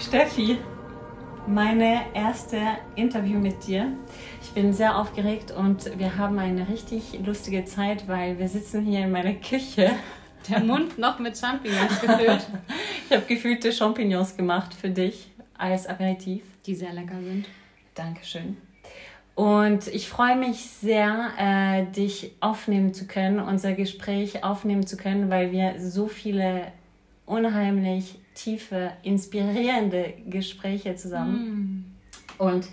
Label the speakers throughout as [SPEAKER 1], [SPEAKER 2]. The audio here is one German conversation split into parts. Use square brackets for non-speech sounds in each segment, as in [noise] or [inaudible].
[SPEAKER 1] Steffi, meine erste Interview mit dir. Ich bin sehr aufgeregt und wir haben eine richtig lustige Zeit, weil wir sitzen hier in meiner Küche.
[SPEAKER 2] Der Mund noch mit Champignons gefüllt. [laughs]
[SPEAKER 1] ich habe gefüllte Champignons gemacht für dich als Aperitif.
[SPEAKER 2] Die sehr lecker sind.
[SPEAKER 1] Dankeschön. Und ich freue mich sehr, äh, dich aufnehmen zu können, unser Gespräch aufnehmen zu können, weil wir so viele unheimlich tiefe, inspirierende Gespräche zusammen. Mm. Und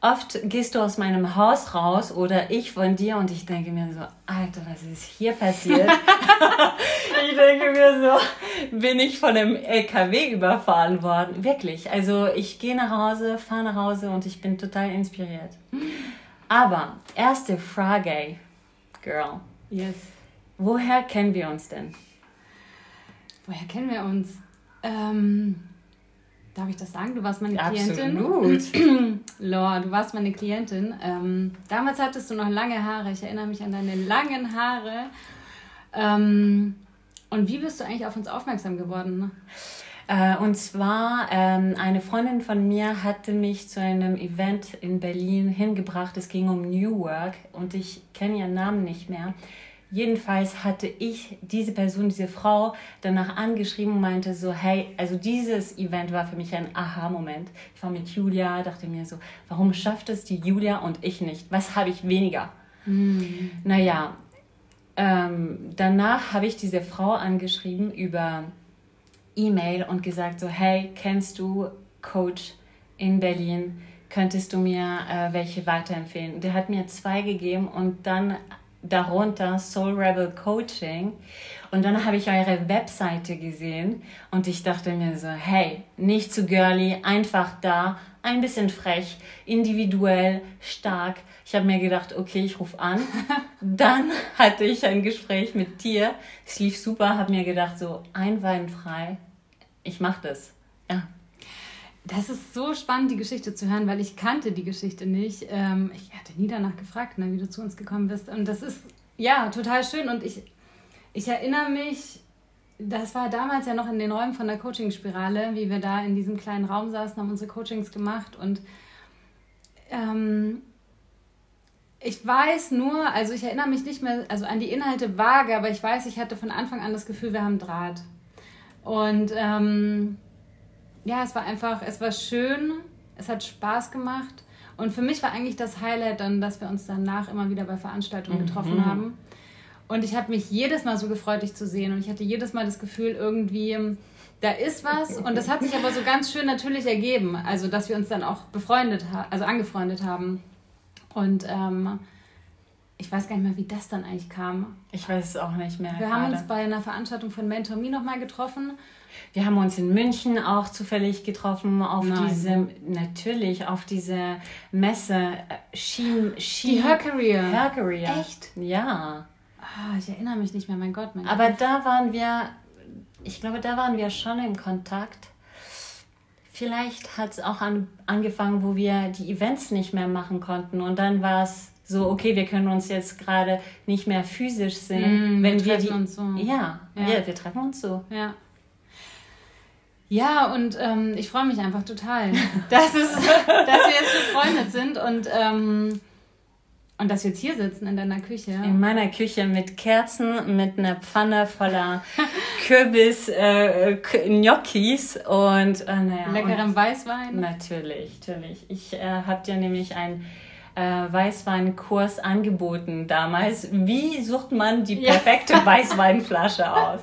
[SPEAKER 1] oft gehst du aus meinem Haus raus oder ich von dir und ich denke mir so, Alter, was ist hier passiert? [laughs] [laughs] ich denke mir so, bin ich von einem LKW überfahren worden? Wirklich. Also ich gehe nach Hause, fahre nach Hause und ich bin total inspiriert. Aber erste Frage, Girl.
[SPEAKER 2] Yes.
[SPEAKER 1] Woher kennen wir uns denn?
[SPEAKER 2] Woher kennen wir uns? Ähm, darf ich das sagen? Du warst meine Klientin.
[SPEAKER 1] Absolut. [clears throat]
[SPEAKER 2] Laura, du warst meine Klientin. Ähm, damals hattest du noch lange Haare. Ich erinnere mich an deine langen Haare. Ähm, und wie bist du eigentlich auf uns aufmerksam geworden?
[SPEAKER 1] Äh, und zwar, ähm, eine Freundin von mir hatte mich zu einem Event in Berlin hingebracht. Es ging um New Work und ich kenne ihren Namen nicht mehr. Jedenfalls hatte ich diese Person, diese Frau danach angeschrieben und meinte so, hey, also dieses Event war für mich ein Aha-Moment. Ich war mit Julia, dachte mir so, warum schafft es die Julia und ich nicht? Was habe ich weniger? Mhm. Naja, ähm, danach habe ich diese Frau angeschrieben über E-Mail und gesagt so, hey, kennst du Coach in Berlin? Könntest du mir äh, welche weiterempfehlen? Der hat mir zwei gegeben und dann darunter Soul Rebel Coaching. Und dann habe ich eure Webseite gesehen und ich dachte mir so, hey, nicht zu girly, einfach da, ein bisschen frech, individuell, stark. Ich habe mir gedacht, okay, ich rufe an. [laughs] dann hatte ich ein Gespräch mit dir. Es lief super, habe mir gedacht, so einwandfrei, ich mache das. Ja.
[SPEAKER 2] Das ist so spannend, die Geschichte zu hören, weil ich kannte die Geschichte nicht. Ähm, ich hatte nie danach gefragt, ne, wie du zu uns gekommen bist. Und das ist ja total schön. Und ich, ich erinnere mich, das war damals ja noch in den Räumen von der Coaching-Spirale, wie wir da in diesem kleinen Raum saßen, haben unsere Coachings gemacht. Und ähm, ich weiß nur, also ich erinnere mich nicht mehr also an die Inhalte vage, aber ich weiß, ich hatte von Anfang an das Gefühl, wir haben Draht. Und ähm, ja, es war einfach, es war schön, es hat Spaß gemacht. Und für mich war eigentlich das Highlight dann, dass wir uns danach immer wieder bei Veranstaltungen mhm. getroffen haben. Und ich habe mich jedes Mal so gefreut, dich zu sehen. Und ich hatte jedes Mal das Gefühl, irgendwie, da ist was. Und das hat sich aber so ganz schön natürlich ergeben. Also, dass wir uns dann auch befreundet haben, also angefreundet haben. Und ähm, ich weiß gar nicht mehr, wie das dann eigentlich kam.
[SPEAKER 1] Ich weiß es auch nicht mehr.
[SPEAKER 2] Wir gerade. haben uns bei einer Veranstaltung von Mentor Me nochmal getroffen.
[SPEAKER 1] Wir haben uns in München auch zufällig getroffen auf Nein. diese, natürlich, auf diese Messe äh, Schien,
[SPEAKER 2] Schien, Die Hercareer.
[SPEAKER 1] Hercareer.
[SPEAKER 2] Echt?
[SPEAKER 1] Ja.
[SPEAKER 2] Ah, ich erinnere mich nicht mehr, mein Gott. Mein
[SPEAKER 1] Aber Gott. da waren wir, ich glaube, da waren wir schon in Kontakt. Vielleicht hat es auch an, angefangen, wo wir die Events nicht mehr machen konnten und dann war es so, okay, wir können uns jetzt gerade nicht mehr physisch sehen.
[SPEAKER 2] Mm, wenn wir, wir die, uns so.
[SPEAKER 1] Ja, ja, ja, wir treffen uns so.
[SPEAKER 2] Ja. Ja, und ähm, ich freue mich einfach total, [laughs] dass, es, dass wir jetzt befreundet sind und, ähm, und dass wir jetzt hier sitzen in deiner Küche.
[SPEAKER 1] In meiner Küche mit Kerzen, mit einer Pfanne voller [laughs] Kürbis, äh, Gnocchis und äh, naja.
[SPEAKER 2] Leckerem Weißwein.
[SPEAKER 1] Natürlich, natürlich. Ich äh, habe dir nämlich ein äh, Weißweinkurs angeboten damals. Wie sucht man die perfekte ja. [laughs] Weißweinflasche aus?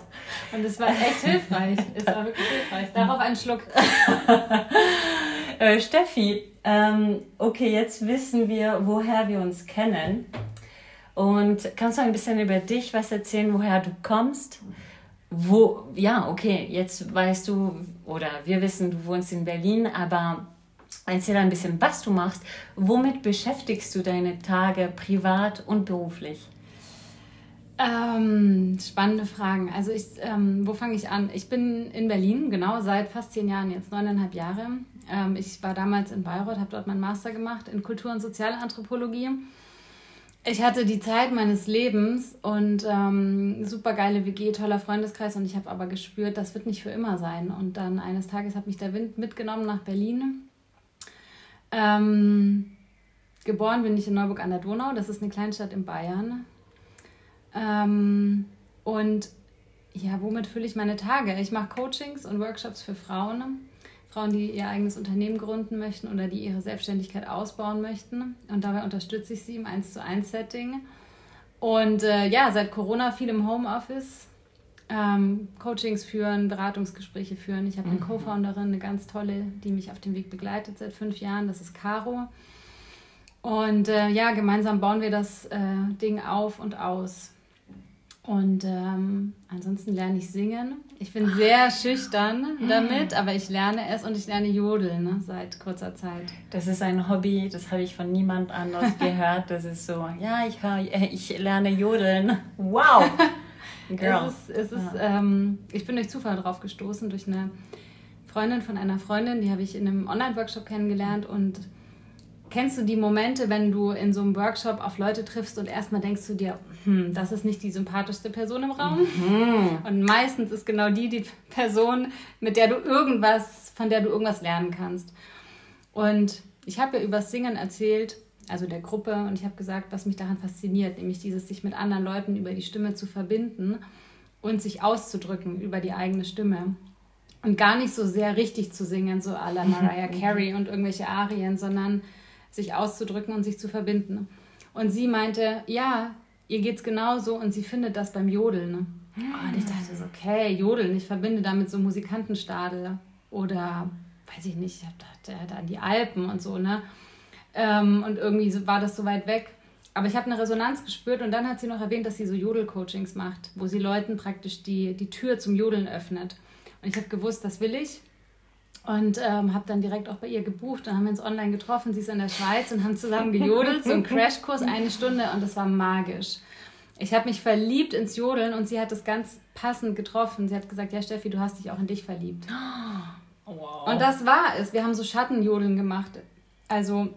[SPEAKER 2] Und es war echt hilfreich. Es war wirklich hilfreich. Darauf einen Schluck. [laughs]
[SPEAKER 1] äh, Steffi, ähm, okay, jetzt wissen wir, woher wir uns kennen. Und kannst du ein bisschen über dich was erzählen, woher du kommst? Wo, ja, okay, jetzt weißt du, oder wir wissen, du wohnst in Berlin, aber Erzähl ein bisschen, was du machst. Womit beschäftigst du deine Tage privat und beruflich?
[SPEAKER 2] Ähm, spannende Fragen. Also ich, ähm, wo fange ich an? Ich bin in Berlin, genau, seit fast zehn Jahren, jetzt neuneinhalb Jahre. Ähm, ich war damals in Bayreuth, habe dort meinen Master gemacht in Kultur- und Sozialanthropologie. ich hatte die Zeit meines Lebens und ähm, super geile WG, toller Freundeskreis und ich habe aber gespürt, das wird nicht für immer sein. Und dann eines Tages hat mich der Wind mitgenommen nach Berlin. Ähm, geboren bin ich in Neuburg an der Donau, das ist eine Kleinstadt in Bayern. Ähm, und ja, womit fülle ich meine Tage? Ich mache Coachings und Workshops für Frauen Frauen, die ihr eigenes Unternehmen gründen möchten oder die ihre Selbstständigkeit ausbauen möchten. Und dabei unterstütze ich sie im 1 zu 1 Setting. Und äh, ja, seit Corona viel im Homeoffice. Ähm, Coachings führen, Beratungsgespräche führen. Ich habe eine mhm. Co-Founderin, eine ganz tolle, die mich auf dem Weg begleitet seit fünf Jahren. Das ist Caro. Und äh, ja, gemeinsam bauen wir das äh, Ding auf und aus. Und ähm, ansonsten lerne ich singen. Ich bin sehr schüchtern damit, aber ich lerne es und ich lerne Jodeln ne, seit kurzer Zeit.
[SPEAKER 1] Das ist ein Hobby, das habe ich von niemand anders [laughs] gehört. Das ist so, ja, ich, hör, äh, ich lerne Jodeln. Wow! [laughs]
[SPEAKER 2] Girl. Es ist, es ist, ja. ähm, ich bin durch Zufall drauf gestoßen, durch eine Freundin von einer Freundin, die habe ich in einem Online-Workshop kennengelernt und kennst du die Momente, wenn du in so einem Workshop auf Leute triffst und erstmal denkst du dir, hm, das ist nicht die sympathischste Person im Raum? Mhm. Und meistens ist genau die die Person, mit der du irgendwas, von der du irgendwas lernen kannst. Und ich habe ja über Singen erzählt, also der Gruppe, und ich habe gesagt, was mich daran fasziniert, nämlich dieses sich mit anderen Leuten über die Stimme zu verbinden und sich auszudrücken über die eigene Stimme. Und gar nicht so sehr richtig zu singen, so à la [laughs] Mariah Carey und irgendwelche Arien, sondern sich auszudrücken und sich zu verbinden. Und sie meinte, ja, ihr geht's genauso und sie findet das beim Jodeln. Und ich dachte so, okay, Jodeln, ich verbinde damit so Musikantenstadel oder, weiß ich nicht, ich dachte an die Alpen und so, ne? Ähm, und irgendwie war das so weit weg. Aber ich habe eine Resonanz gespürt und dann hat sie noch erwähnt, dass sie so Jodel-Coachings macht, wo sie Leuten praktisch die, die Tür zum Jodeln öffnet. Und ich habe gewusst, das will ich. Und ähm, habe dann direkt auch bei ihr gebucht und haben uns online getroffen. Sie ist in der Schweiz und haben zusammen gejodelt, so ein [laughs] Crashkurs, eine Stunde und das war magisch. Ich habe mich verliebt ins Jodeln und sie hat das ganz passend getroffen. Sie hat gesagt, ja Steffi, du hast dich auch in dich verliebt. [gasps] Wow. Und das war es. Wir haben so Schattenjodeln gemacht. Also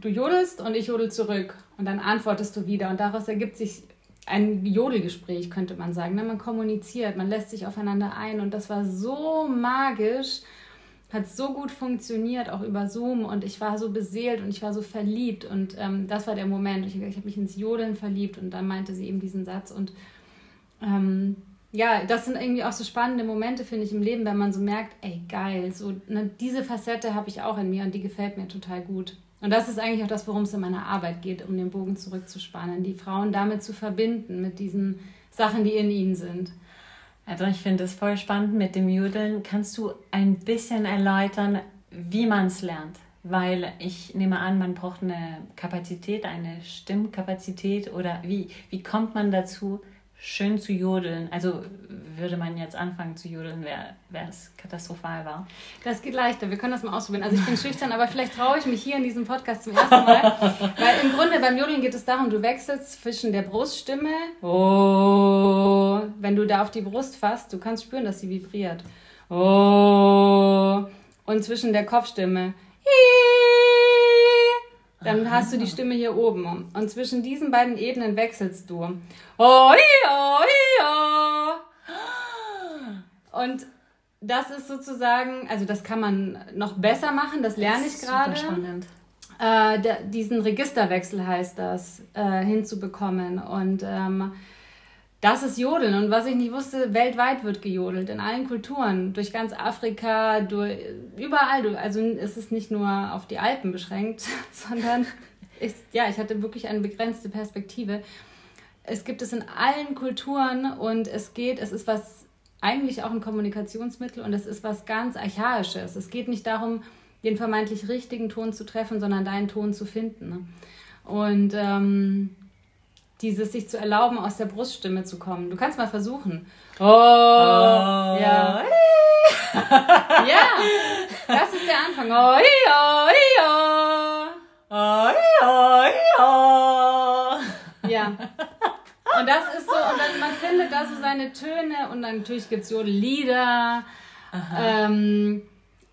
[SPEAKER 2] du jodelst und ich jodel zurück und dann antwortest du wieder und daraus ergibt sich ein Jodelgespräch, könnte man sagen. Ne? Man kommuniziert, man lässt sich aufeinander ein und das war so magisch, hat so gut funktioniert, auch über Zoom und ich war so beseelt und ich war so verliebt und ähm, das war der Moment. Ich, ich habe mich ins Jodeln verliebt und dann meinte sie eben diesen Satz und ähm, ja, das sind irgendwie auch so spannende Momente, finde ich, im Leben, wenn man so merkt, ey, geil, so ne, diese Facette habe ich auch in mir und die gefällt mir total gut. Und das ist eigentlich auch das, worum es in meiner Arbeit geht, um den Bogen zurückzuspannen, die Frauen damit zu verbinden, mit diesen Sachen, die in ihnen sind.
[SPEAKER 1] Also ich finde es voll spannend mit dem Judeln. Kannst du ein bisschen erläutern, wie man es lernt? Weil ich nehme an, man braucht eine Kapazität, eine Stimmkapazität oder wie, wie kommt man dazu, schön zu jodeln. Also würde man jetzt anfangen zu jodeln, wäre es katastrophal war.
[SPEAKER 2] Das geht leichter, wir können das mal ausprobieren. Also ich bin schüchtern, aber vielleicht traue ich mich hier in diesem Podcast zum ersten Mal. Weil im Grunde beim Jodeln geht es darum, du wechselst zwischen der Bruststimme, oh, wenn du da auf die Brust fasst, du kannst spüren, dass sie vibriert. Oh, und zwischen der Kopfstimme, dann hast du die Stimme hier oben. Und zwischen diesen beiden Ebenen wechselst du. Oh. Und das ist sozusagen, also das kann man noch besser machen, das lerne ich gerade. Super spannend. Äh, diesen Registerwechsel heißt das, äh, hinzubekommen. Und ähm, das ist Jodeln. Und was ich nicht wusste, weltweit wird gejodelt, in allen Kulturen, durch ganz Afrika, durch, überall. Also es ist nicht nur auf die Alpen beschränkt, [laughs] sondern [laughs] ich, ja, ich hatte wirklich eine begrenzte Perspektive. Es gibt es in allen Kulturen und es geht, es ist was eigentlich auch ein Kommunikationsmittel und es ist was ganz Archaisches. Es geht nicht darum, den vermeintlich richtigen Ton zu treffen, sondern deinen Ton zu finden. Und ähm, dieses sich zu erlauben, aus der Bruststimme zu kommen. Du kannst mal versuchen. Oh, oh. ja. ja, das ist der Anfang. Oh, oh, oh. Oh, oh, oh. Ja. Und das ist so, und dann, man findet da so seine Töne und dann natürlich gibt es so Lieder. Ähm,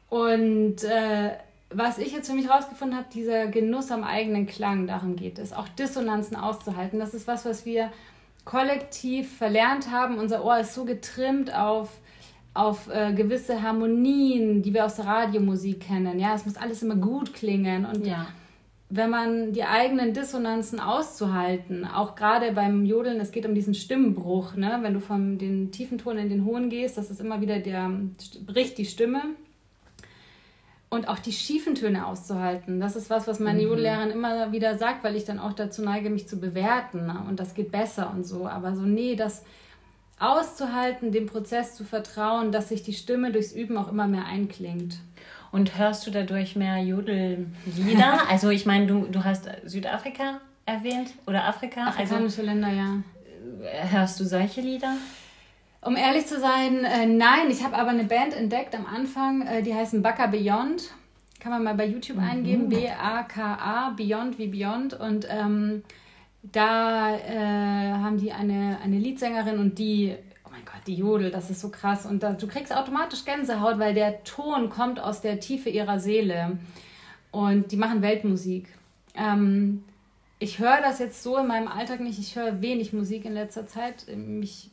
[SPEAKER 2] und äh, was ich jetzt für mich rausgefunden habe, dieser Genuss am eigenen Klang, darum geht es. Auch Dissonanzen auszuhalten. Das ist was, was wir kollektiv verlernt haben. Unser Ohr ist so getrimmt auf, auf äh, gewisse Harmonien, die wir aus der Radiomusik kennen. Ja, es muss alles immer gut klingen. Und ja. wenn man die eigenen Dissonanzen auszuhalten, auch gerade beim Jodeln, es geht um diesen Stimmenbruch, ne? wenn du von den tiefen Ton in den hohen gehst, das ist immer wieder der, bricht die Stimme und auch die schiefen Töne auszuhalten. Das ist was, was meine mhm. Jodellehrerin immer wieder sagt, weil ich dann auch dazu neige, mich zu bewerten. Ne? Und das geht besser und so. Aber so, nee, das auszuhalten, dem Prozess zu vertrauen, dass sich die Stimme durchs Üben auch immer mehr einklingt.
[SPEAKER 1] Und hörst du dadurch mehr Jodellieder? [laughs] also ich meine, du, du hast Südafrika erwähnt oder Afrika.
[SPEAKER 2] Afrikanische also, Länder, ja.
[SPEAKER 1] Hörst du solche Lieder?
[SPEAKER 2] Um ehrlich zu sein, äh, nein. Ich habe aber eine Band entdeckt am Anfang, äh, die heißen Baka Beyond. Kann man mal bei YouTube mhm. eingeben. B-A-K-A, Beyond wie Beyond. Und ähm, da äh, haben die eine, eine Liedsängerin und die, oh mein Gott, die Jodel, das ist so krass. Und da, du kriegst automatisch Gänsehaut, weil der Ton kommt aus der Tiefe ihrer Seele. Und die machen Weltmusik. Ähm, ich höre das jetzt so in meinem Alltag nicht. Ich höre wenig Musik in letzter Zeit. Mich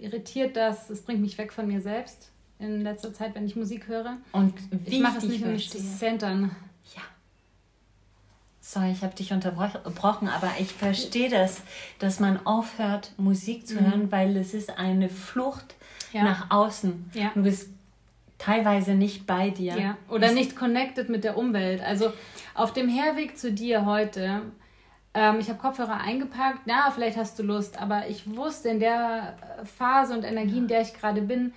[SPEAKER 2] irritiert das, es bringt mich weg von mir selbst in letzter Zeit, wenn ich Musik höre. Und wie ich mache es nicht, um mich zu centern.
[SPEAKER 1] Ja. Sorry, ich habe dich unterbrochen, aber ich verstehe das, dass man aufhört, Musik zu hören, mhm. weil es ist eine Flucht ja. nach außen. Ja. Du bist teilweise nicht bei dir.
[SPEAKER 2] Ja. Oder nicht connected mit der Umwelt. Also auf dem Herweg zu dir heute ähm, ich habe Kopfhörer eingepackt, na, vielleicht hast du Lust, aber ich wusste in der Phase und Energie, in der ich gerade bin,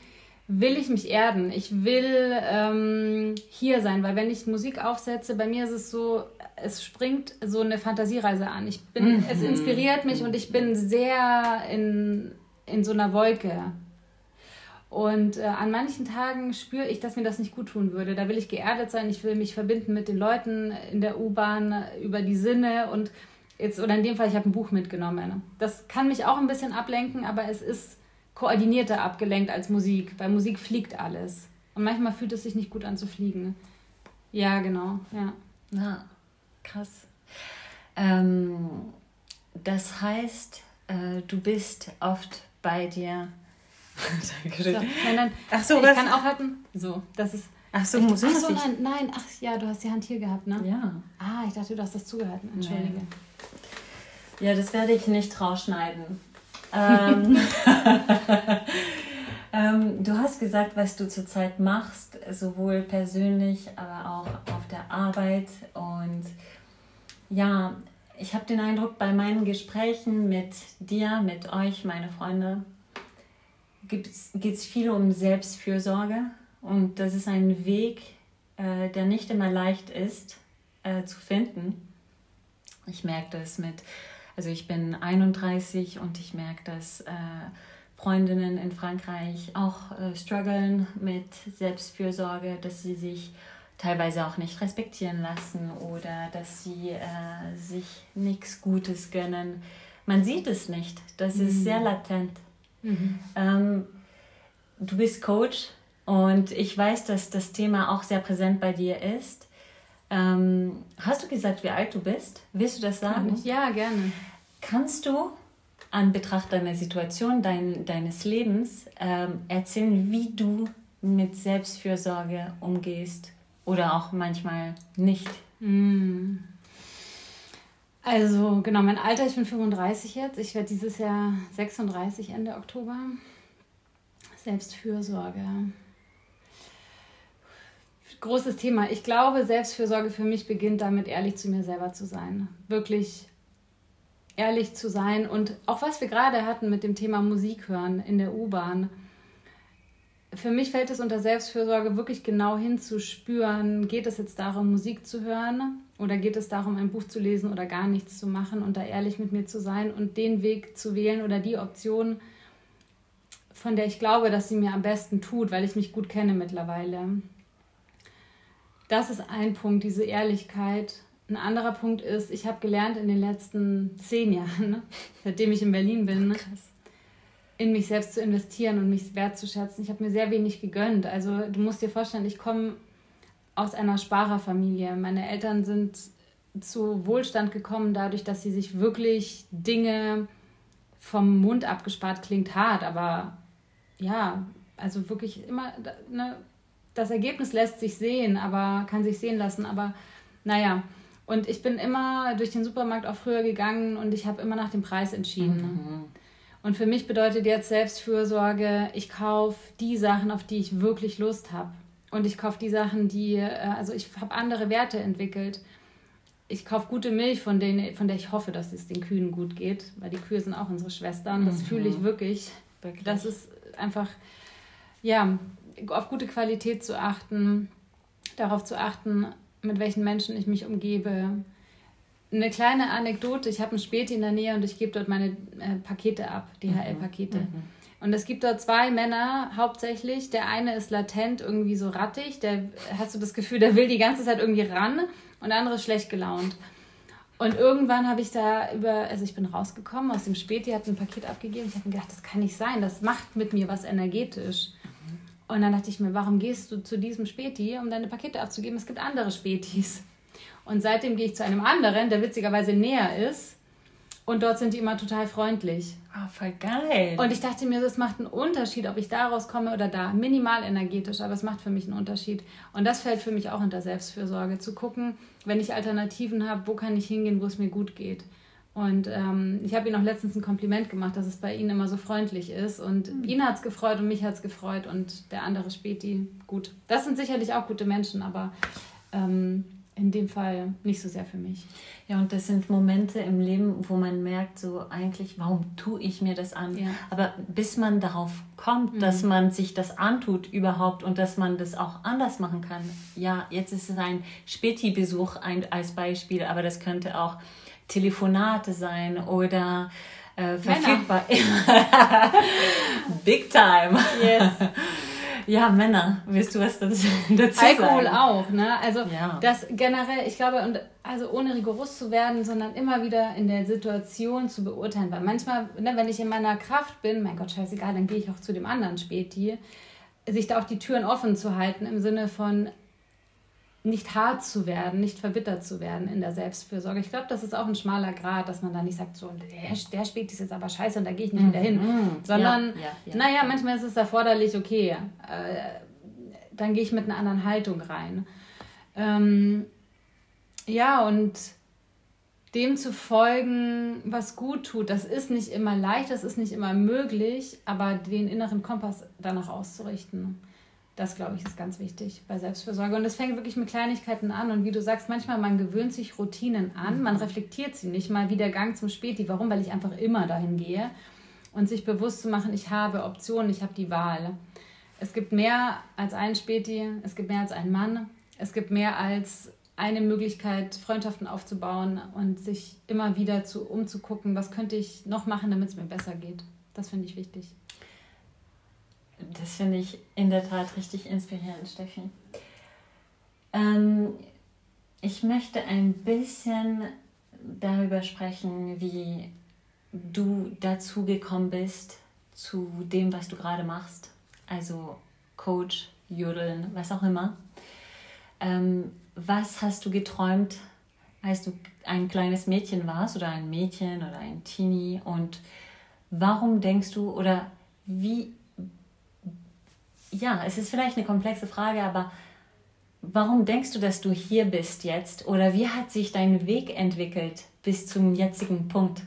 [SPEAKER 2] will ich mich erden. Ich will ähm, hier sein, weil wenn ich Musik aufsetze, bei mir ist es so, es springt so eine Fantasiereise an. Ich bin, mhm. es inspiriert mich und ich bin sehr in, in so einer Wolke. Und äh, an manchen Tagen spüre ich, dass mir das nicht gut tun würde. Da will ich geerdet sein, ich will mich verbinden mit den Leuten in der U-Bahn über die Sinne und jetzt, oder in dem Fall, ich habe ein Buch mitgenommen. Das kann mich auch ein bisschen ablenken, aber es ist koordinierter abgelenkt als Musik. Bei Musik fliegt alles. Und manchmal fühlt es sich nicht gut an zu fliegen. Ja, genau, ja.
[SPEAKER 1] Ja, krass. Ähm, das heißt, äh, du bist oft bei dir. [laughs]
[SPEAKER 2] Danke. So, nein, nein. Ach so, ich was? kann auch hatten. So, das ist. Ach so, muss ich. Ach so, nein, nein. Ach ja, du hast die Hand hier gehabt, ne? Ja. Ah, ich dachte, du hast das zugehört. Entschuldige. Nee.
[SPEAKER 1] Ja, das werde ich nicht rausschneiden. ähm, [laughs] ähm, du hast gesagt, was du zurzeit machst, sowohl persönlich, aber auch auf der Arbeit. Und ja, ich habe den Eindruck, bei meinen Gesprächen mit dir, mit euch, meine Freunde, geht es viel um Selbstfürsorge. Und das ist ein Weg, äh, der nicht immer leicht ist äh, zu finden. Ich merke das mit also ich bin 31 und ich merke, dass äh, Freundinnen in Frankreich auch äh, strugglen mit Selbstfürsorge, dass sie sich teilweise auch nicht respektieren lassen oder dass sie äh, sich nichts Gutes gönnen. Man sieht es nicht. Das mhm. ist sehr latent. Mhm. Ähm, du bist Coach und ich weiß, dass das Thema auch sehr präsent bei dir ist. Ähm, hast du gesagt, wie alt du bist? Willst du das sagen?
[SPEAKER 2] Ja, gerne.
[SPEAKER 1] Kannst du an Betracht deiner Situation, dein, deines Lebens ähm, erzählen, wie du mit Selbstfürsorge umgehst oder auch manchmal nicht? Mm.
[SPEAKER 2] Also genau, mein Alter, ich bin 35 jetzt. Ich werde dieses Jahr 36 Ende Oktober. Selbstfürsorge großes Thema. Ich glaube, Selbstfürsorge für mich beginnt damit, ehrlich zu mir selber zu sein. Wirklich ehrlich zu sein und auch was wir gerade hatten mit dem Thema Musik hören in der U-Bahn. Für mich fällt es unter Selbstfürsorge wirklich genau hinzuspüren, geht es jetzt darum, Musik zu hören oder geht es darum, ein Buch zu lesen oder gar nichts zu machen und da ehrlich mit mir zu sein und den Weg zu wählen oder die Option, von der ich glaube, dass sie mir am besten tut, weil ich mich gut kenne mittlerweile das ist ein Punkt, diese Ehrlichkeit. Ein anderer Punkt ist, ich habe gelernt in den letzten zehn Jahren, ne, seitdem ich in Berlin bin, ne, in mich selbst zu investieren und mich wertzuschätzen. Ich habe mir sehr wenig gegönnt. Also du musst dir vorstellen, ich komme aus einer Sparerfamilie. Meine Eltern sind zu Wohlstand gekommen dadurch, dass sie sich wirklich Dinge vom Mund abgespart klingt hart, aber ja, also wirklich immer, ne, das Ergebnis lässt sich sehen, aber kann sich sehen lassen, aber naja. Und ich bin immer durch den Supermarkt auch früher gegangen und ich habe immer nach dem Preis entschieden. Mhm. Und für mich bedeutet jetzt Selbstfürsorge, ich kaufe die Sachen, auf die ich wirklich Lust habe. Und ich kaufe die Sachen, die, äh, also ich habe andere Werte entwickelt. Ich kaufe gute Milch, von, denen, von der ich hoffe, dass es den Kühen gut geht, weil die Kühe sind auch unsere Schwestern. Das mhm. fühle ich wirklich. wirklich. Das ist einfach, ja, auf gute Qualität zu achten, darauf zu achten, mit welchen Menschen ich mich umgebe. Eine kleine Anekdote, ich habe ein Späti in der Nähe und ich gebe dort meine äh, Pakete ab, DHL-Pakete. Mhm. mhm. Und es gibt dort zwei Männer hauptsächlich. Der eine ist latent irgendwie so rattig, der hast du das Gefühl, der will die ganze Zeit irgendwie ran und der andere ist schlecht gelaunt. Und irgendwann habe ich da über, also ich bin rausgekommen aus dem Späti, hat ein Paket abgegeben. Ich habe mir gedacht, das kann nicht sein, das macht mit mir was energetisch. Und dann dachte ich mir, warum gehst du zu diesem Späti, um deine Pakete abzugeben? Es gibt andere Spätis. Und seitdem gehe ich zu einem anderen, der witzigerweise näher ist. Und dort sind die immer total freundlich.
[SPEAKER 1] Ah, oh, voll geil.
[SPEAKER 2] Und ich dachte mir, das macht einen Unterschied, ob ich da rauskomme oder da. Minimal energetisch, aber es macht für mich einen Unterschied. Und das fällt für mich auch unter Selbstfürsorge. Zu gucken, wenn ich Alternativen habe, wo kann ich hingehen, wo es mir gut geht. Und ähm, ich habe ihm auch letztens ein Kompliment gemacht, dass es bei Ihnen immer so freundlich ist. Und mhm. ihn hat es gefreut und mich hat es gefreut und der andere Späti, gut. Das sind sicherlich auch gute Menschen, aber ähm, in dem Fall nicht so sehr für mich.
[SPEAKER 1] Ja, und das sind Momente im Leben, wo man merkt, so eigentlich, warum tue ich mir das an? Ja. Aber bis man darauf kommt, mhm. dass man sich das antut überhaupt und dass man das auch anders machen kann. Ja, jetzt ist es ein Späti-Besuch als Beispiel, aber das könnte auch Telefonate sein oder äh, verfügbar. [laughs] Big time. Yes. [laughs] Ja, Männer. Willst du was dazu, dazu
[SPEAKER 2] Alkohol sagen? auch, ne? Also ja. das generell, ich glaube, und also ohne rigoros zu werden, sondern immer wieder in der Situation zu beurteilen. Weil manchmal, ne, wenn ich in meiner Kraft bin, mein Gott, scheißegal, dann gehe ich auch zu dem anderen Späti, sich da auch die Türen offen zu halten im Sinne von, nicht hart zu werden, nicht verbittert zu werden in der Selbstfürsorge. Ich glaube, das ist auch ein schmaler Grad, dass man da nicht sagt, so, der, der spielt jetzt aber scheiße und da gehe ich nicht wieder hin. Mhm. Sondern, ja, ja, ja, naja, manchmal ist es erforderlich, okay, äh, dann gehe ich mit einer anderen Haltung rein. Ähm, ja, und dem zu folgen, was gut tut, das ist nicht immer leicht, das ist nicht immer möglich, aber den inneren Kompass danach auszurichten das, glaube ich, ist ganz wichtig bei Selbstfürsorge. Und es fängt wirklich mit Kleinigkeiten an. Und wie du sagst, manchmal man gewöhnt sich Routinen an, man reflektiert sie nicht mal wie der Gang zum Späti. Warum? Weil ich einfach immer dahin gehe. Und sich bewusst zu machen, ich habe Optionen, ich habe die Wahl. Es gibt mehr als einen Späti, es gibt mehr als einen Mann, es gibt mehr als eine Möglichkeit, Freundschaften aufzubauen und sich immer wieder zu, umzugucken, was könnte ich noch machen, damit es mir besser geht. Das finde ich wichtig.
[SPEAKER 1] Das finde ich in der Tat richtig inspirierend, Steffi. Ähm, ich möchte ein bisschen darüber sprechen, wie du dazu gekommen bist, zu dem, was du gerade machst. Also Coach, Jodeln, was auch immer. Ähm, was hast du geträumt, als du ein kleines Mädchen warst oder ein Mädchen oder ein Teenie? Und warum denkst du oder wie ja, es ist vielleicht eine komplexe Frage, aber warum denkst du, dass du hier bist jetzt? Oder wie hat sich dein Weg entwickelt bis zum jetzigen Punkt?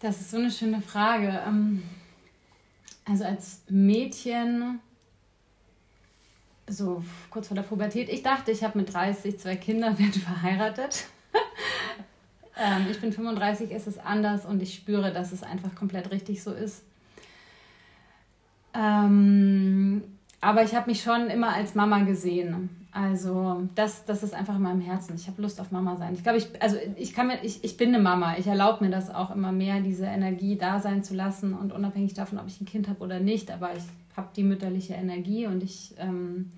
[SPEAKER 2] Das ist so eine schöne Frage. Ähm, also als Mädchen, so kurz vor der Pubertät, ich dachte, ich habe mit 30 zwei Kinder, [laughs] werde verheiratet. Ähm, ich bin 35, es ist anders und ich spüre, dass es einfach komplett richtig so ist. Ähm, aber ich habe mich schon immer als Mama gesehen. Also das, das ist einfach in meinem Herzen. Ich habe Lust auf Mama sein. Ich glaube, ich, also ich ich, ich bin eine Mama. Ich erlaube mir das auch immer mehr, diese Energie da sein zu lassen und unabhängig davon, ob ich ein Kind habe oder nicht. Aber ich habe die mütterliche Energie und ich, ähm,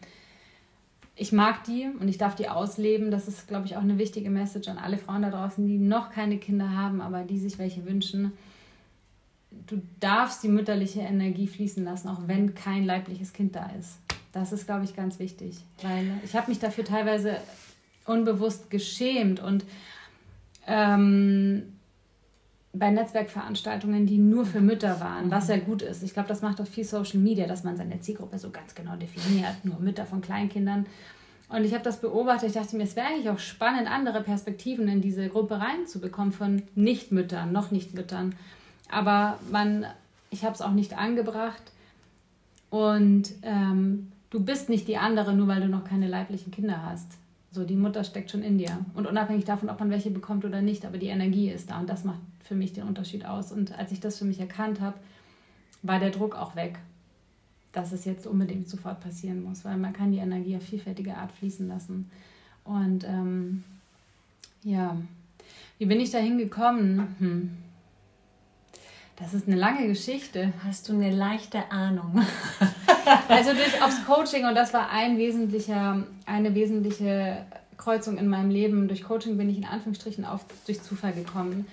[SPEAKER 2] ich mag die und ich darf die ausleben. Das ist, glaube ich, auch eine wichtige Message an alle Frauen da draußen, die noch keine Kinder haben, aber die sich welche wünschen du darfst die mütterliche Energie fließen lassen, auch wenn kein leibliches Kind da ist. Das ist, glaube ich, ganz wichtig, weil ich habe mich dafür teilweise unbewusst geschämt und ähm, bei Netzwerkveranstaltungen, die nur für Mütter waren, was ja gut ist. Ich glaube, das macht auch viel Social Media, dass man seine Zielgruppe so ganz genau definiert, nur Mütter von Kleinkindern. Und ich habe das beobachtet, ich dachte mir, es wäre eigentlich auch spannend, andere Perspektiven in diese Gruppe reinzubekommen von Nichtmüttern, noch Nichtmüttern. Aber man, ich habe es auch nicht angebracht. Und ähm, du bist nicht die andere, nur weil du noch keine leiblichen Kinder hast. So, die Mutter steckt schon in dir. Und unabhängig davon, ob man welche bekommt oder nicht, aber die Energie ist da und das macht für mich den Unterschied aus. Und als ich das für mich erkannt habe, war der Druck auch weg, dass es jetzt unbedingt sofort passieren muss, weil man kann die Energie auf vielfältige Art fließen lassen. Und ähm, ja, wie bin ich da hingekommen? Hm. Das ist eine lange Geschichte.
[SPEAKER 1] Hast du eine leichte Ahnung? [laughs]
[SPEAKER 2] also durch aufs Coaching und das war ein wesentlicher, eine wesentliche Kreuzung in meinem Leben. Durch Coaching bin ich in Anführungsstrichen auf, durch Zufall gekommen.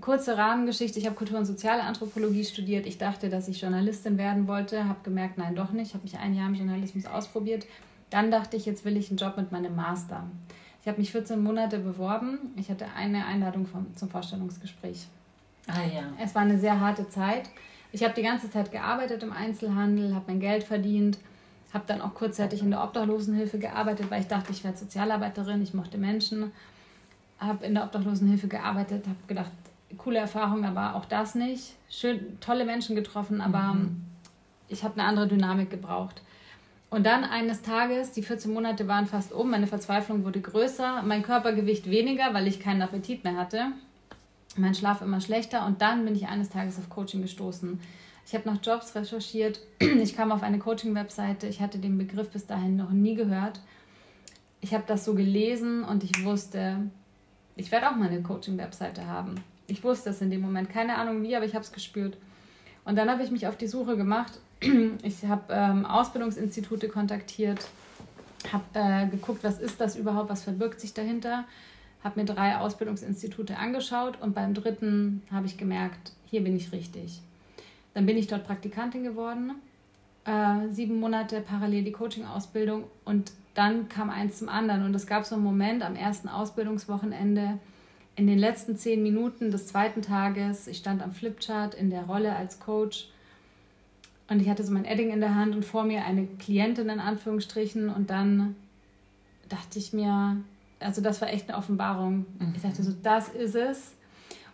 [SPEAKER 2] Kurze Rahmengeschichte, ich habe Kultur- und Soziale Anthropologie studiert. Ich dachte, dass ich Journalistin werden wollte, habe gemerkt, nein, doch nicht. Habe mich ein Jahr im Journalismus ausprobiert. Dann dachte ich, jetzt will ich einen Job mit meinem Master. Ich habe mich 14 Monate beworben. Ich hatte eine Einladung vom, zum Vorstellungsgespräch. Ah ja. Es war eine sehr harte Zeit. Ich habe die ganze Zeit gearbeitet im Einzelhandel, habe mein Geld verdient, habe dann auch kurzzeitig in der Obdachlosenhilfe gearbeitet, weil ich dachte, ich werde Sozialarbeiterin, ich mochte Menschen. Habe in der Obdachlosenhilfe gearbeitet, habe gedacht, coole Erfahrung, aber auch das nicht. Schön, tolle Menschen getroffen, aber mhm. ich habe eine andere Dynamik gebraucht. Und dann eines Tages, die 14 Monate waren fast um, meine Verzweiflung wurde größer, mein Körpergewicht weniger, weil ich keinen Appetit mehr hatte mein Schlaf immer schlechter und dann bin ich eines Tages auf Coaching gestoßen. Ich habe nach Jobs recherchiert, [clears throat] ich kam auf eine Coaching-Webseite, ich hatte den Begriff bis dahin noch nie gehört. Ich habe das so gelesen und ich wusste, ich werde auch mal eine Coaching-Webseite haben. Ich wusste es in dem Moment, keine Ahnung wie, aber ich habe es gespürt. Und dann habe ich mich auf die Suche gemacht. [clears throat] Ich habe ähm, Ausbildungsinstitute kontaktiert, habe äh, geguckt, was ist das überhaupt, was verbirgt sich dahinter habe mir drei Ausbildungsinstitute angeschaut und beim dritten habe ich gemerkt, hier bin ich richtig. Dann bin ich dort Praktikantin geworden, äh, sieben Monate parallel die Coaching-Ausbildung und dann kam eins zum anderen und es gab so einen Moment am ersten Ausbildungswochenende, in den letzten zehn Minuten des zweiten Tages, ich stand am Flipchart in der Rolle als Coach und ich hatte so mein Edding in der Hand und vor mir eine Klientin in Anführungsstrichen und dann dachte ich mir, also das war echt eine Offenbarung. Mhm. Ich dachte so, das ist es.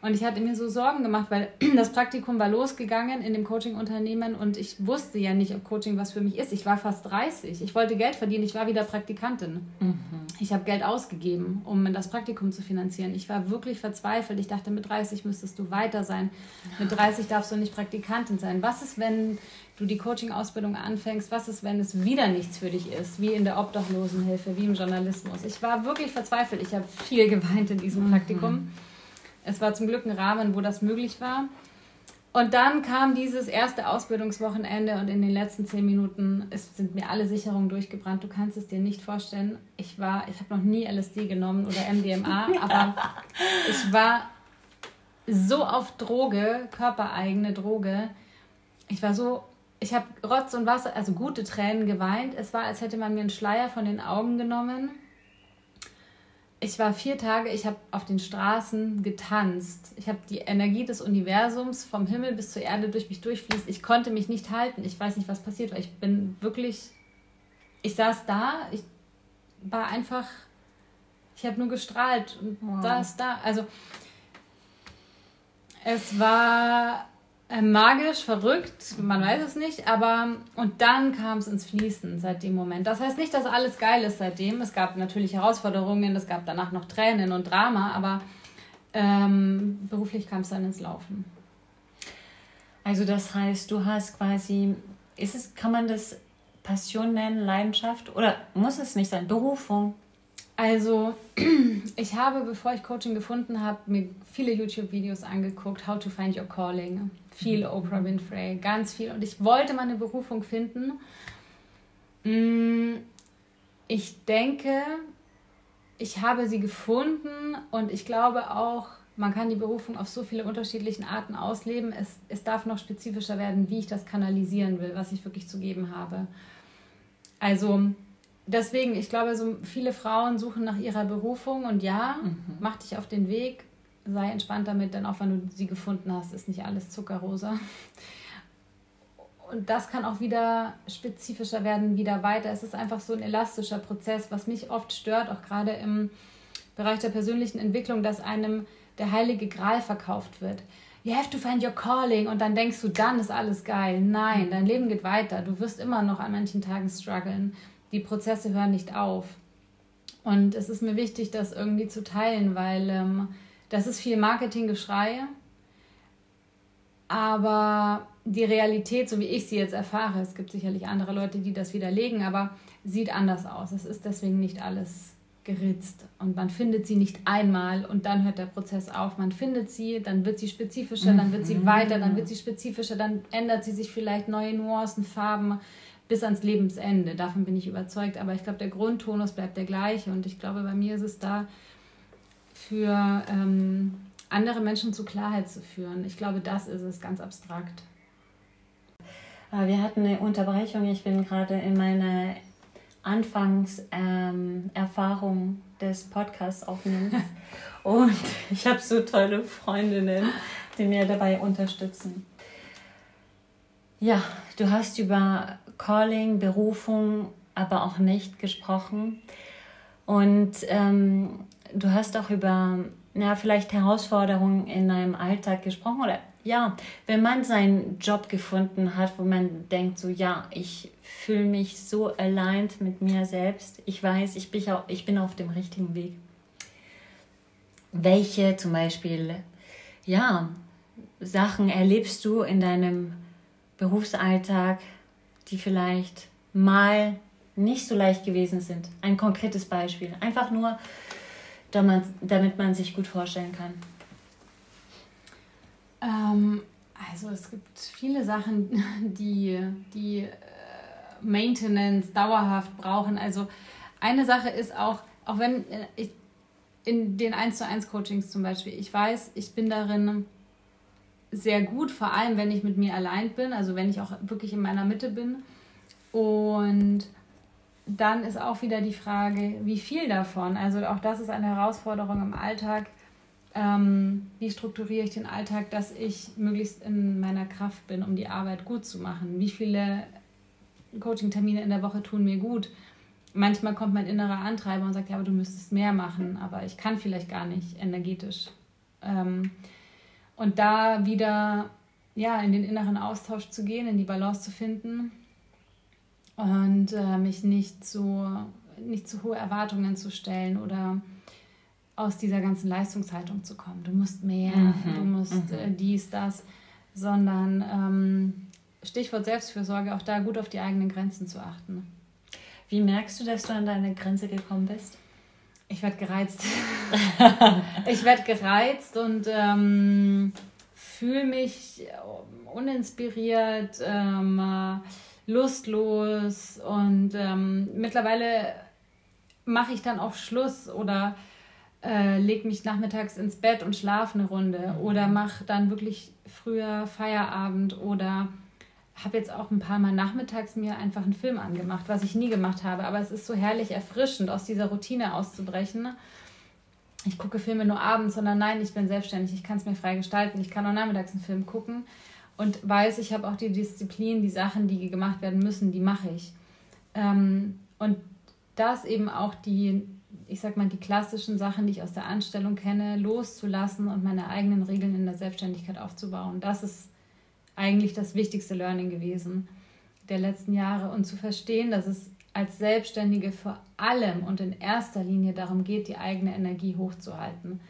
[SPEAKER 2] Und ich hatte mir so Sorgen gemacht, weil [clears throat] das Praktikum war losgegangen in dem Coaching-Unternehmen und ich wusste ja nicht, ob Coaching was für mich ist. Ich war fast 30. Ich wollte Geld verdienen. Ich war wieder Praktikantin. Mhm. Ich habe Geld ausgegeben, um das Praktikum zu finanzieren. Ich war wirklich verzweifelt. Ich dachte, mit 30 müsstest du weiter sein. Mit 30 darfst du nicht Praktikantin sein. Was ist, wenn du die Coaching-Ausbildung anfängst, was ist, wenn es wieder nichts für dich ist, wie in der Obdachlosenhilfe, wie im Journalismus. Ich war wirklich verzweifelt. Ich habe viel [laughs] geweint in diesem mhm. Praktikum. Es war zum Glück ein Rahmen, wo das möglich war. Und dann kam dieses erste Ausbildungswochenende und in den letzten zehn Minuten es sind mir alle Sicherungen durchgebrannt. Du kannst es dir nicht vorstellen. Ich war, ich habe noch nie LSD genommen oder MDMA, [laughs] aber ich war so auf Droge, körpereigene Droge. Ich war so ich habe Rotz und Wasser, also gute Tränen geweint. Es war, als hätte man mir einen Schleier von den Augen genommen. Ich war vier Tage, ich habe auf den Straßen getanzt. Ich habe die Energie des Universums vom Himmel bis zur Erde durch mich durchfließt. Ich konnte mich nicht halten. Ich weiß nicht, was passiert war. Ich bin wirklich. Ich saß da, ich war einfach. Ich habe nur gestrahlt und wow. saß da. Also, es war magisch, verrückt, man weiß es nicht, aber und dann kam es ins Fließen seit dem Moment. Das heißt nicht, dass alles geil ist seitdem. Es gab natürlich Herausforderungen, es gab danach noch Tränen und Drama, aber ähm, beruflich kam es dann ins Laufen.
[SPEAKER 1] Also das heißt, du hast quasi, ist es, kann man das Passion nennen, Leidenschaft oder muss es nicht sein, Berufung?
[SPEAKER 2] Also, [clears throat] ich habe, bevor ich Coaching gefunden habe, mir viele YouTube-Videos angeguckt, How to Find Your Calling, viel mhm. Oprah Winfrey, ganz viel. Und ich wollte meine Berufung finden. Mm, ich denke, ich habe sie gefunden und ich glaube auch, man kann die Berufung auf so viele unterschiedliche Arten ausleben. Es, es darf noch spezifischer werden, wie ich das kanalisieren will, was ich wirklich zu geben habe. Also deswegen, ich glaube, so viele Frauen suchen nach ihrer Berufung und ja, mhm. mach dich auf den Weg, sei entspannt damit, denn auch wenn du sie gefunden hast, ist nicht alles Zuckerrosa. Und das kann auch wieder spezifischer werden, wieder weiter. Es ist einfach so ein elastischer Prozess, was mich oft stört, auch gerade im Bereich der persönlichen Entwicklung, dass einem der heilige Gral verkauft wird. You have to find your calling und dann denkst du, dann ist alles geil. Nein, dein Leben geht weiter. Du wirst immer noch an manchen Tagen strugglen. Die Prozesse hören nicht auf. Und es ist mir wichtig, das irgendwie zu teilen, weil ähm, das ist viel Marketinggeschrei. Aber die Realität, so wie ich sie jetzt erfahre, es gibt sicherlich andere Leute, die das widerlegen, aber sieht anders aus. Es ist deswegen nicht alles geritzt und man findet sie nicht einmal und dann hört der Prozess auf. Man findet sie, dann wird sie spezifischer, dann wird sie mhm. weiter, dann wird sie spezifischer, dann ändert sie sich vielleicht neue Nuancen, Farben bis ans Lebensende. Davon bin ich überzeugt. Aber ich glaube, der Grundtonus bleibt der gleiche und ich glaube, bei mir ist es da für ähm, andere Menschen zu Klarheit zu führen. Ich glaube, das ist es ganz abstrakt.
[SPEAKER 1] Äh, wir hatten eine Unterbrechung. Ich bin gerade in meiner Anfangserfahrung ähm, des Podcasts aufnimmt. [laughs] Und [laughs] ich habe so tolle Freundinnen, die mir dabei unterstützen. Ja, du hast über Calling, Berufung, aber auch nicht gesprochen. Und ähm, du hast auch über ja, vielleicht Herausforderungen in deinem Alltag gesprochen oder ja, wenn man seinen Job gefunden hat, wo man denkt, so ja, ich fühle mich so allein mit mir selbst, ich weiß, ich bin, auch, ich bin auf dem richtigen Weg. Welche zum Beispiel, ja, Sachen erlebst du in deinem Berufsalltag, die vielleicht mal nicht so leicht gewesen sind? Ein konkretes Beispiel. Einfach nur, damit man sich gut vorstellen kann.
[SPEAKER 2] Ähm, also es gibt viele Sachen, [laughs] die, die äh, Maintenance dauerhaft brauchen. Also eine Sache ist auch, auch wenn äh, ich in den 1 zu 1 Coachings zum Beispiel, ich weiß, ich bin darin sehr gut, vor allem wenn ich mit mir allein bin, also wenn ich auch wirklich in meiner Mitte bin. Und dann ist auch wieder die Frage, wie viel davon. Also auch das ist eine Herausforderung im Alltag ähm, wie strukturiere ich den Alltag, dass ich möglichst in meiner Kraft bin, um die Arbeit gut zu machen. Wie viele Coaching-Termine in der Woche tun mir gut. Manchmal kommt mein innerer Antreiber und sagt, ja, aber du müsstest mehr machen, aber ich kann vielleicht gar nicht energetisch. Ähm, und da wieder ja, in den inneren Austausch zu gehen, in die Balance zu finden und äh, mich nicht zu, nicht zu hohe Erwartungen zu stellen oder aus dieser ganzen Leistungshaltung zu kommen. Du musst mehr, mhm. du musst mhm. äh, dies, das, sondern ähm, Stichwort Selbstfürsorge, auch da gut auf die eigenen Grenzen zu achten.
[SPEAKER 1] Wie merkst du, dass du an deine Grenze gekommen bist?
[SPEAKER 2] Ich werde gereizt. [laughs] ich werde gereizt und ähm, fühle mich uninspiriert, ähm, lustlos und ähm, mittlerweile mache ich dann auch Schluss oder äh, leg mich nachmittags ins Bett und schlafe eine Runde mhm. oder mach dann wirklich früher Feierabend oder habe jetzt auch ein paar Mal nachmittags mir einfach einen Film angemacht, was ich nie gemacht habe. Aber es ist so herrlich erfrischend, aus dieser Routine auszubrechen. Ich gucke Filme nur abends, sondern nein, ich bin selbstständig, ich kann es mir frei gestalten, ich kann auch nachmittags einen Film gucken und weiß, ich habe auch die Disziplin, die Sachen, die gemacht werden müssen, die mache ich. Ähm, und das eben auch die ich sag mal, die klassischen Sachen, die ich aus der Anstellung kenne, loszulassen und meine eigenen Regeln in der Selbstständigkeit aufzubauen. Das ist eigentlich das wichtigste Learning gewesen der letzten Jahre und zu verstehen, dass es als Selbstständige vor allem und in erster Linie darum geht, die eigene Energie hochzuhalten.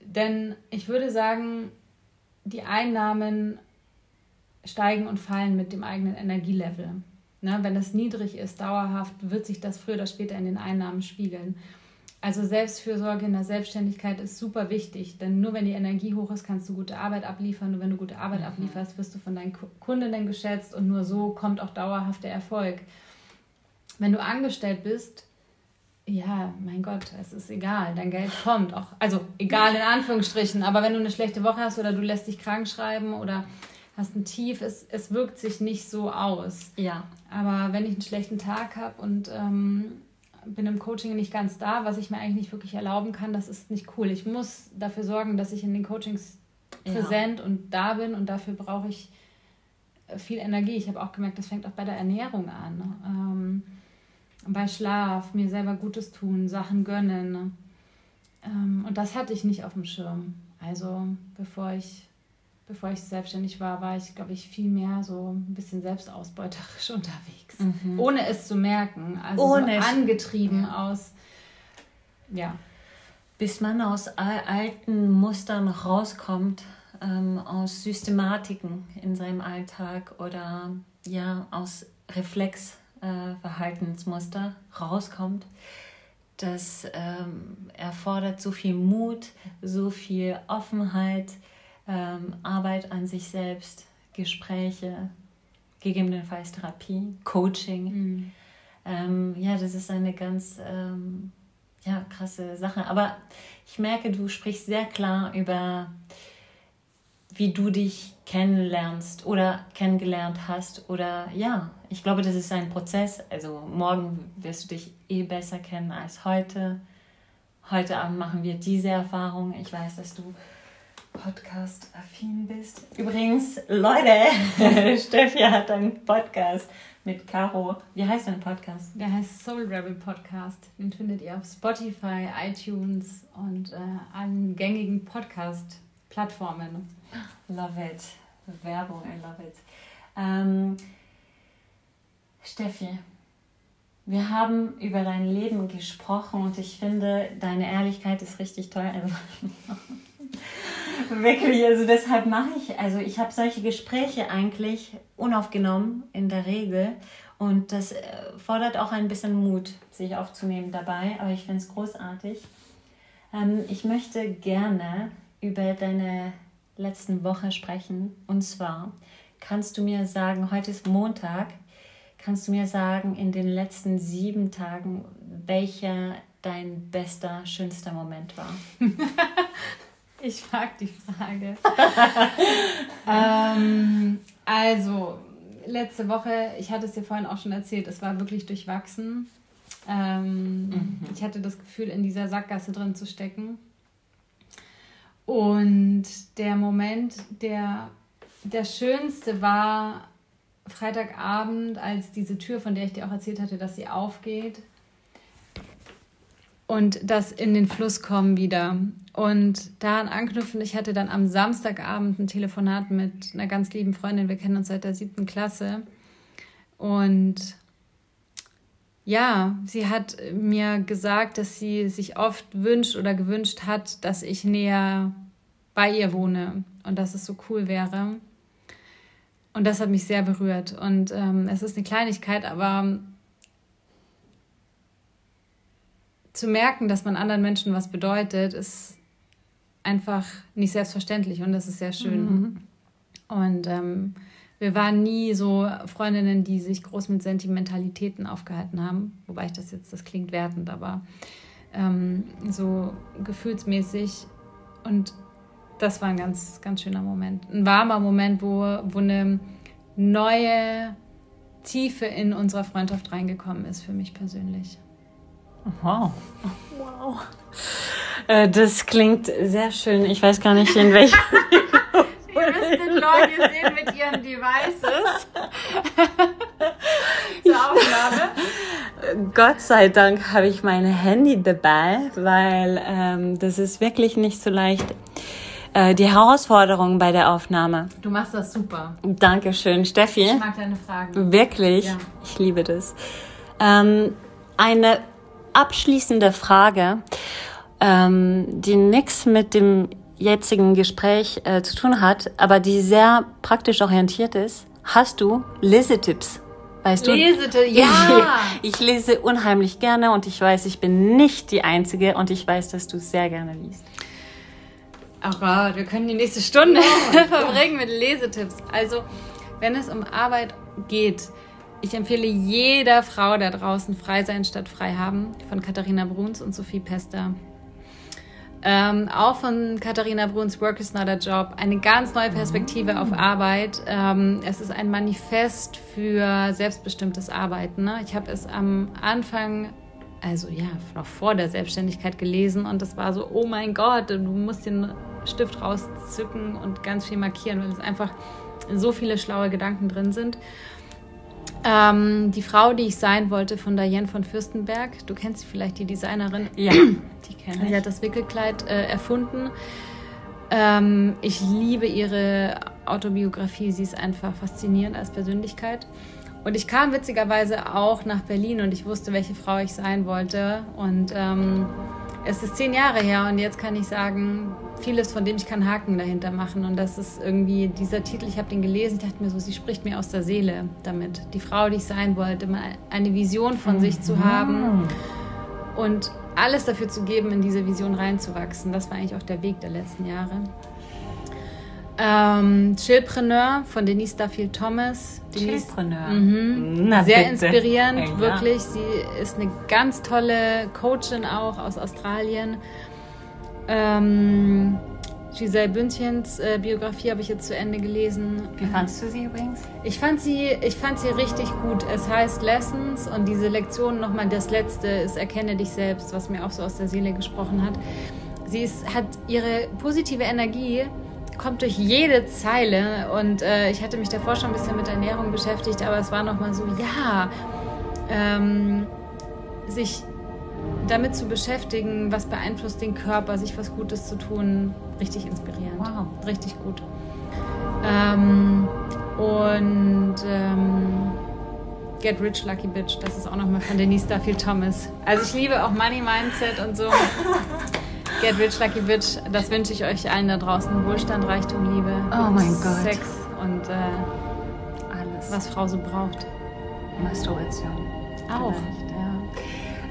[SPEAKER 2] Denn ich würde sagen, die Einnahmen steigen und fallen mit dem eigenen Energielevel. Ne, wenn es niedrig ist, dauerhaft, wird sich das früher oder später in den Einnahmen spiegeln. Also Selbstfürsorge in der Selbstständigkeit ist super wichtig, denn nur wenn die Energie hoch ist, kannst du gute Arbeit abliefern. Nur wenn du gute Arbeit mhm. ablieferst, wirst du von deinen Kundinnen geschätzt und nur so kommt auch dauerhafter Erfolg. Wenn du angestellt bist, ja, mein Gott, es ist egal, dein Geld kommt auch. Also egal in Anführungsstrichen, aber wenn du eine schlechte Woche hast oder du lässt dich krank schreiben oder hast ein Tief, es, es wirkt sich nicht so aus.
[SPEAKER 1] Ja.
[SPEAKER 2] Aber wenn ich einen schlechten Tag habe und ähm, bin im Coaching nicht ganz da, was ich mir eigentlich nicht wirklich erlauben kann, das ist nicht cool. Ich muss dafür sorgen, dass ich in den Coachings präsent ja. und da bin und dafür brauche ich äh, viel Energie. Ich habe auch gemerkt, das fängt auch bei der Ernährung an. Ne? Ähm, bei Schlaf, mir selber Gutes tun, Sachen gönnen. Ne? Ähm, und das hatte ich nicht auf dem Schirm. Also bevor ich bevor ich selbstständig war, war ich, glaube ich, viel mehr so ein bisschen selbstausbeuterisch [laughs] unterwegs. Mhm. Ohne es zu merken. Also Ohne so angetrieben ja. aus, ja.
[SPEAKER 1] Bis man aus alten Mustern rauskommt, ähm, aus Systematiken in seinem Alltag oder ja, aus Reflexverhaltensmuster äh, rauskommt. Das ähm, erfordert so viel Mut, so viel Offenheit, ähm, Arbeit an sich selbst, Gespräche, gegebenenfalls Therapie, Coaching. Mhm. Ähm, ja, das ist eine ganz ähm, ja, krasse Sache. Aber ich merke, du sprichst sehr klar über, wie du dich kennenlernst oder kennengelernt hast. Oder ja, ich glaube, das ist ein Prozess. Also morgen wirst du dich eh besser kennen als heute. Heute Abend machen wir diese Erfahrung. Ich weiß, dass du Podcast-affin bist. Übrigens, Leute, [laughs] Steffi hat einen Podcast mit Caro. Wie heißt dein Podcast?
[SPEAKER 2] Der heißt Soul Rebel Podcast. Den findet ihr auf Spotify, iTunes und äh, allen gängigen Podcast-Plattformen.
[SPEAKER 1] Love it. Werbung, I love it. Ähm, Steffi, wir haben über dein Leben gesprochen und ich finde, deine Ehrlichkeit ist richtig toll. [laughs] Also Wirklich, also deshalb mache ich, also ich habe solche Gespräche eigentlich unaufgenommen in der Regel und das äh, fordert auch ein bisschen Mut, sich aufzunehmen dabei, aber ich finde es großartig. Ähm, ich möchte gerne über deine letzten Woche sprechen und zwar kannst du mir sagen, heute ist Montag, kannst du mir sagen, in den letzten sieben Tagen, welcher dein bester, schönster Moment war? [laughs]
[SPEAKER 2] Ich mag die Frage. [laughs] ähm, also, letzte Woche, ich hatte es dir vorhin auch schon erzählt, es war wirklich durchwachsen. Ähm, mhm. Ich hatte das Gefühl, in dieser Sackgasse drin zu stecken. Und der Moment, der, der schönste war Freitagabend, als diese Tür, von der ich dir auch erzählt hatte, dass sie aufgeht und das in den Fluss kommen wieder. Und daran anknüpfen, ich hatte dann am Samstagabend ein Telefonat mit einer ganz lieben Freundin. Wir kennen uns seit der siebten Klasse. Und ja, sie hat mir gesagt, dass sie sich oft wünscht oder gewünscht hat, dass ich näher bei ihr wohne und dass es so cool wäre. Und das hat mich sehr berührt. Und ähm, es ist eine Kleinigkeit, aber zu merken, dass man anderen Menschen was bedeutet, ist einfach nicht selbstverständlich und das ist sehr schön. Mhm. Und ähm, wir waren nie so Freundinnen, die sich groß mit Sentimentalitäten aufgehalten haben, wobei ich das jetzt, das klingt wertend, aber ähm, so gefühlsmäßig. Und das war ein ganz, ganz schöner Moment. Ein warmer Moment, wo, wo eine neue Tiefe in unserer Freundschaft reingekommen ist für mich persönlich.
[SPEAKER 1] Wow. Wow. Äh, das klingt sehr schön. Ich weiß gar nicht, in [laughs] welchem.
[SPEAKER 2] Ihr müsstet Leute sehen mit ihren Devices [laughs]
[SPEAKER 1] zur Aufnahme. Gott sei Dank habe ich mein Handy dabei, weil ähm, das ist wirklich nicht so leicht. Äh, die Herausforderung bei der Aufnahme.
[SPEAKER 2] Du machst das super.
[SPEAKER 1] Dankeschön, Steffi.
[SPEAKER 2] Ich mag deine Fragen.
[SPEAKER 1] Wirklich? Ja. Ich liebe das. Ähm, eine abschließende Frage, ähm, die nichts mit dem jetzigen Gespräch äh, zu tun hat, aber die sehr praktisch orientiert ist. Hast du Lesetipps?
[SPEAKER 2] Weißt du? Lesete, [laughs] ja.
[SPEAKER 1] Ich, ich lese unheimlich gerne und ich weiß, ich bin nicht die Einzige und ich weiß, dass du sehr gerne liest.
[SPEAKER 2] Aber wir können die nächste Stunde oh, [laughs] verbringen mit Lesetipps. Also, wenn es um Arbeit geht, ich empfehle jeder Frau da draußen Frei sein statt frei haben von Katharina Bruns und Sophie Pester. Ähm, auch von Katharina Bruns Work is not a Job. Eine ganz neue Perspektive auf Arbeit. Ähm, es ist ein Manifest für selbstbestimmtes Arbeiten. Ne? Ich habe es am Anfang, also ja, noch vor der Selbstständigkeit gelesen und das war so, oh mein Gott, du musst den Stift rauszücken und ganz viel markieren, weil es einfach so viele schlaue Gedanken drin sind. Ähm, die Frau, die ich sein wollte, von Diane von Fürstenberg. Du kennst sie vielleicht, die Designerin.
[SPEAKER 1] Ja, [clears throat] die kenne ich.
[SPEAKER 2] Sie hat das Wickelkleid äh, erfunden. Ähm, ich liebe ihre Autobiografie. Sie ist einfach faszinierend als Persönlichkeit. Und ich kam witzigerweise auch nach Berlin und ich wusste, welche Frau ich sein wollte. Und ähm, es ist zehn Jahre her und jetzt kann ich sagen, vieles, von dem ich kann Haken dahinter machen. Und das ist irgendwie dieser Titel, ich habe den gelesen, ich dachte mir so, sie spricht mir aus der Seele damit. Die Frau, die ich sein wollte, mal eine Vision von mhm. sich zu mhm. haben und alles dafür zu geben, in diese Vision reinzuwachsen. Das war eigentlich auch der Weg der letzten Jahre. Ähm, Chillpreneur von Denise Duffield Thomas.
[SPEAKER 1] Chillpreneur.
[SPEAKER 2] Mhm. Na, sehr bitte. inspirierend, ja. wirklich. Sie ist eine ganz tolle Coachin auch aus Australien. Ähm, Giselle Bündchens äh, Biografie habe ich jetzt zu Ende gelesen.
[SPEAKER 1] Wie fandest du sie übrigens?
[SPEAKER 2] Ich fand sie, ich fand sie richtig gut. Es heißt Lessons und diese Lektion nochmal, das letzte ist Erkenne dich selbst, was mir auch so aus der Seele gesprochen hat. Sie ist, hat ihre positive Energie, kommt durch jede Zeile und äh, ich hatte mich davor schon ein bisschen mit Ernährung beschäftigt, aber es war nochmal so, ja, ähm, sich damit zu beschäftigen, was beeinflusst den Körper, sich was Gutes zu tun, richtig inspirierend. Wow. Richtig gut. Ähm, und ähm, Get Rich Lucky Bitch, das ist auch nochmal von Denise Duffield Thomas. Also ich liebe auch Money Mindset und so. [laughs] Get Rich Lucky Bitch, das wünsche ich euch allen da draußen. Wohlstand, Reichtum, Liebe,
[SPEAKER 1] oh mein Gott.
[SPEAKER 2] Sex und äh, alles, was Frau so braucht.
[SPEAKER 1] Masturbation.
[SPEAKER 2] Auch.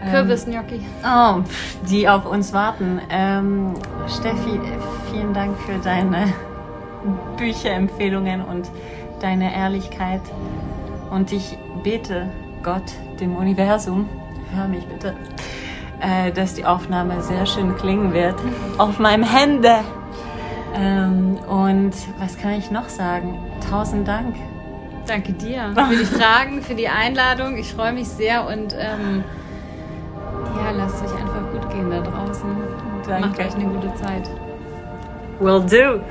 [SPEAKER 2] Kürbisgnocchi.
[SPEAKER 1] Oh, die auf uns warten. Ähm, Steffi, vielen Dank für deine Bücherempfehlungen und deine Ehrlichkeit. Und ich bete Gott, dem Universum, hör mich bitte, äh, dass die Aufnahme sehr schön klingen wird auf meinem Hände. Ähm, und was kann ich noch sagen? Tausend Dank.
[SPEAKER 2] Danke dir für die Fragen, für die Einladung. Ich freue mich sehr und ähm, ja, lasst euch einfach gut gehen da draußen. Danke. Macht euch eine gute Zeit.
[SPEAKER 1] Will do.